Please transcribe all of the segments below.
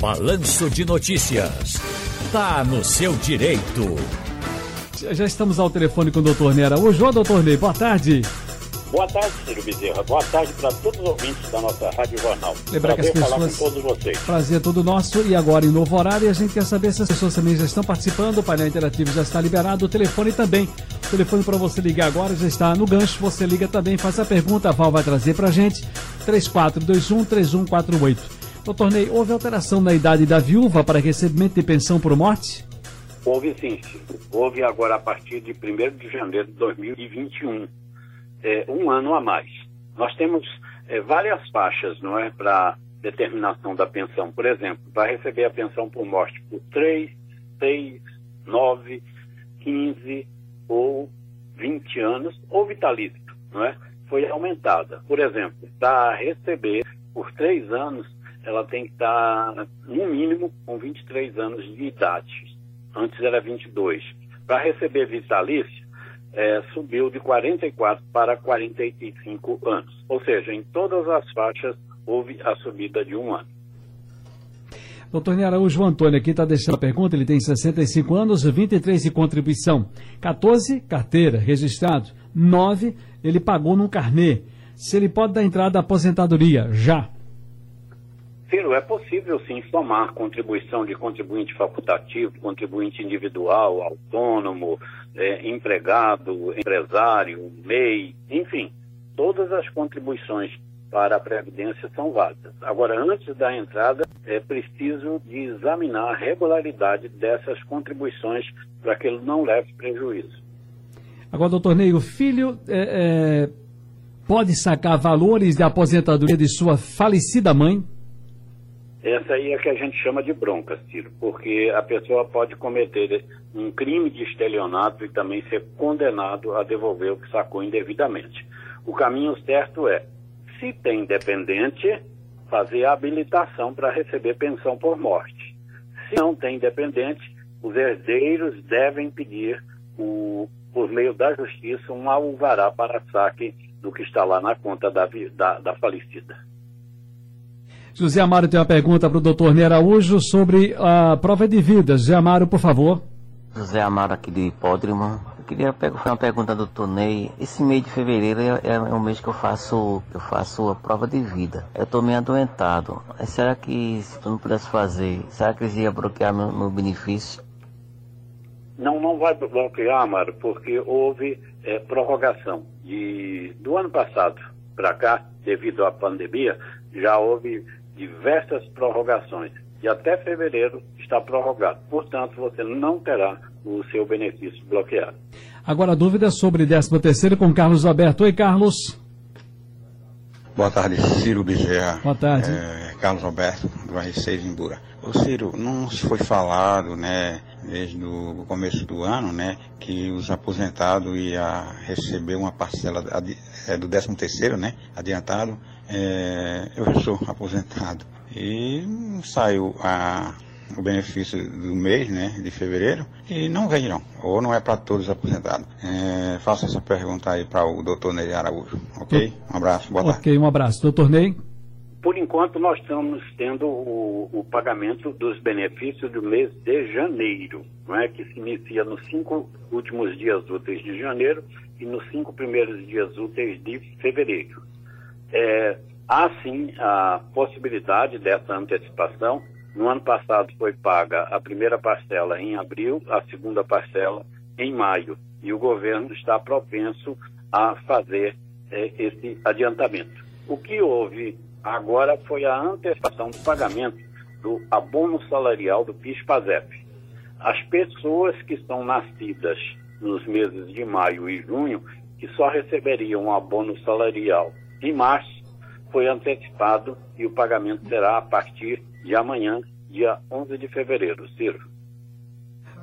Balanço de Notícias. Tá no seu direito. Já estamos ao telefone com o doutor Ney Araújo. Ô, doutor Ney, boa tarde. Boa tarde, Ciro Bezerra. Boa tarde para todos os ouvintes da nossa Rádio Jornal. Lembrar que as pessoas... falar com todos vocês. Prazer é todo nosso. E agora em novo horário, a gente quer saber se as pessoas também já estão participando. O painel interativo já está liberado. O telefone também. O telefone para você ligar agora já está no gancho. Você liga também, faz a pergunta. A Val vai trazer para a gente. 3421-3148. Doutor Ney, houve alteração na idade da viúva para recebimento de pensão por morte? Houve sim. Houve agora a partir de 1 de janeiro de 2021 é, um ano a mais. Nós temos é, várias faixas, não é, para determinação da pensão. Por exemplo, vai receber a pensão por morte por 3, 6, 9, 15 ou 20 anos, ou vitalício, não é? Foi aumentada. Por exemplo, para receber por 3 anos, ela tem que estar, no mínimo, com 23 anos de idade. Antes era 22. Para receber vitalício, é, subiu de 44 para 45 anos. Ou seja, em todas as faixas houve a subida de um ano. Doutor Ney Araújo Antônio aqui está deixando a pergunta, ele tem 65 anos, 23 de contribuição, 14 carteira, registrado, 9 ele pagou no carnê. Se ele pode dar entrada à aposentadoria, já. Ciro, é possível sim somar contribuição de contribuinte facultativo, contribuinte individual, autônomo, é, empregado, empresário, MEI, enfim, todas as contribuições para a Previdência são válidas. Agora, antes da entrada, é preciso de examinar a regularidade dessas contribuições para que ele não leve prejuízo. Agora, doutor Ney, o filho é, é, pode sacar valores de aposentadoria de sua falecida mãe? Essa aí é que a gente chama de bronca, Ciro, porque a pessoa pode cometer um crime de estelionato e também ser condenado a devolver o que sacou indevidamente. O caminho certo é, se tem dependente, fazer a habilitação para receber pensão por morte. Se não tem dependente, os herdeiros devem pedir, o, por meio da justiça, um alvará para saque do que está lá na conta da, da, da falecida. José Amaro tem uma pergunta para o doutor Ney Araújo sobre a prova de vida. José Amaro, por favor. José Amaro aqui de Hipódromo. Eu queria fazer uma pergunta do doutor Ney. Esse mês de fevereiro é, é o mês que eu faço, eu faço a prova de vida. Eu estou meio adoentado. Será que se tu não pudesse fazer, será que eles iam bloquear meu, meu benefício? Não, não vai bloquear, Amaro, porque houve é, prorrogação. De, do ano passado para cá, devido à pandemia, já houve diversas prorrogações e até fevereiro está prorrogado. Portanto, você não terá o seu benefício bloqueado. Agora, dúvida sobre 13 terceiro com Carlos Alberto. Oi, Carlos. Boa tarde, Ciro Bezerra. Boa tarde. É, Carlos Alberto, do R6 Imbura. Ô Ciro, não se foi falado, né, desde o começo do ano, né, que os aposentados iam receber uma parcela é, do 13 terceiro, né, adiantado, é, eu já sou aposentado e saiu a, o benefício do mês, né, de fevereiro, e não vem não, ou não é para todos os aposentados. É, faço essa pergunta aí para o doutor Ney Araújo, ok? Um abraço, boa tarde. Ok, um abraço. Doutor Ney? Por enquanto, nós estamos tendo o, o, pagamento dos benefícios do mês de janeiro, não é? que se inicia nos cinco últimos dias úteis de janeiro e nos cinco primeiros dias úteis de fevereiro. É, há sim a possibilidade dessa antecipação. No ano passado foi paga a primeira parcela em abril, a segunda parcela em maio. E o governo está propenso a fazer é, esse adiantamento. O que houve agora foi a antecipação do pagamento do abono salarial do PIS-PASEP. As pessoas que são nascidas nos meses de maio e junho, que só receberiam um abono salarial em março, foi antecipado e o pagamento será a partir de amanhã, dia 11 de fevereiro. Ciro.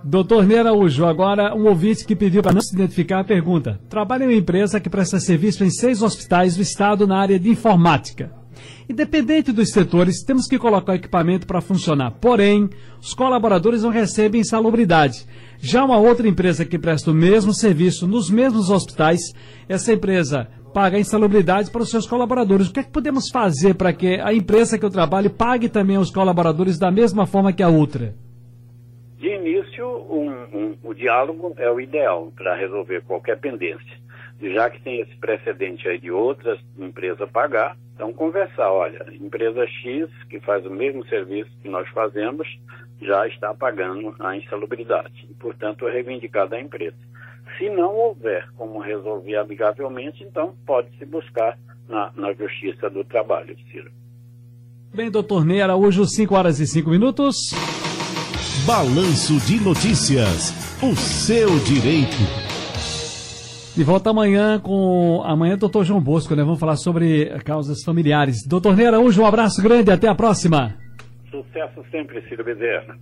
Doutor Ney Araújo, agora um ouvinte que pediu para não se identificar pergunta. Trabalha em uma empresa que presta serviço em seis hospitais do estado na área de informática. Independente dos setores, temos que colocar o equipamento para funcionar. Porém, os colaboradores não recebem insalubridade. Já uma outra empresa que presta o mesmo serviço nos mesmos hospitais, essa empresa paga insalubridade para os seus colaboradores. O que é que podemos fazer para que a empresa que eu trabalho pague também os colaboradores da mesma forma que a outra? De início, um, um, o diálogo é o ideal para resolver qualquer pendência. Já que tem esse precedente aí de outras empresas pagar, então conversar, olha, empresa X, que faz o mesmo serviço que nós fazemos, já está pagando a insalubridade. Portanto, é reivindicar da empresa. Se não houver como resolver amigavelmente, então pode-se buscar na, na Justiça do Trabalho, Ciro. Bem, doutor Ney Araújo, 5 horas e 5 minutos. Balanço de Notícias. O seu direito. De volta amanhã com. Amanhã, doutor João Bosco, né? Vamos falar sobre causas familiares. Doutor Ney Araújo, um abraço grande, até a próxima. Sucesso sempre, Ciro Bezerra.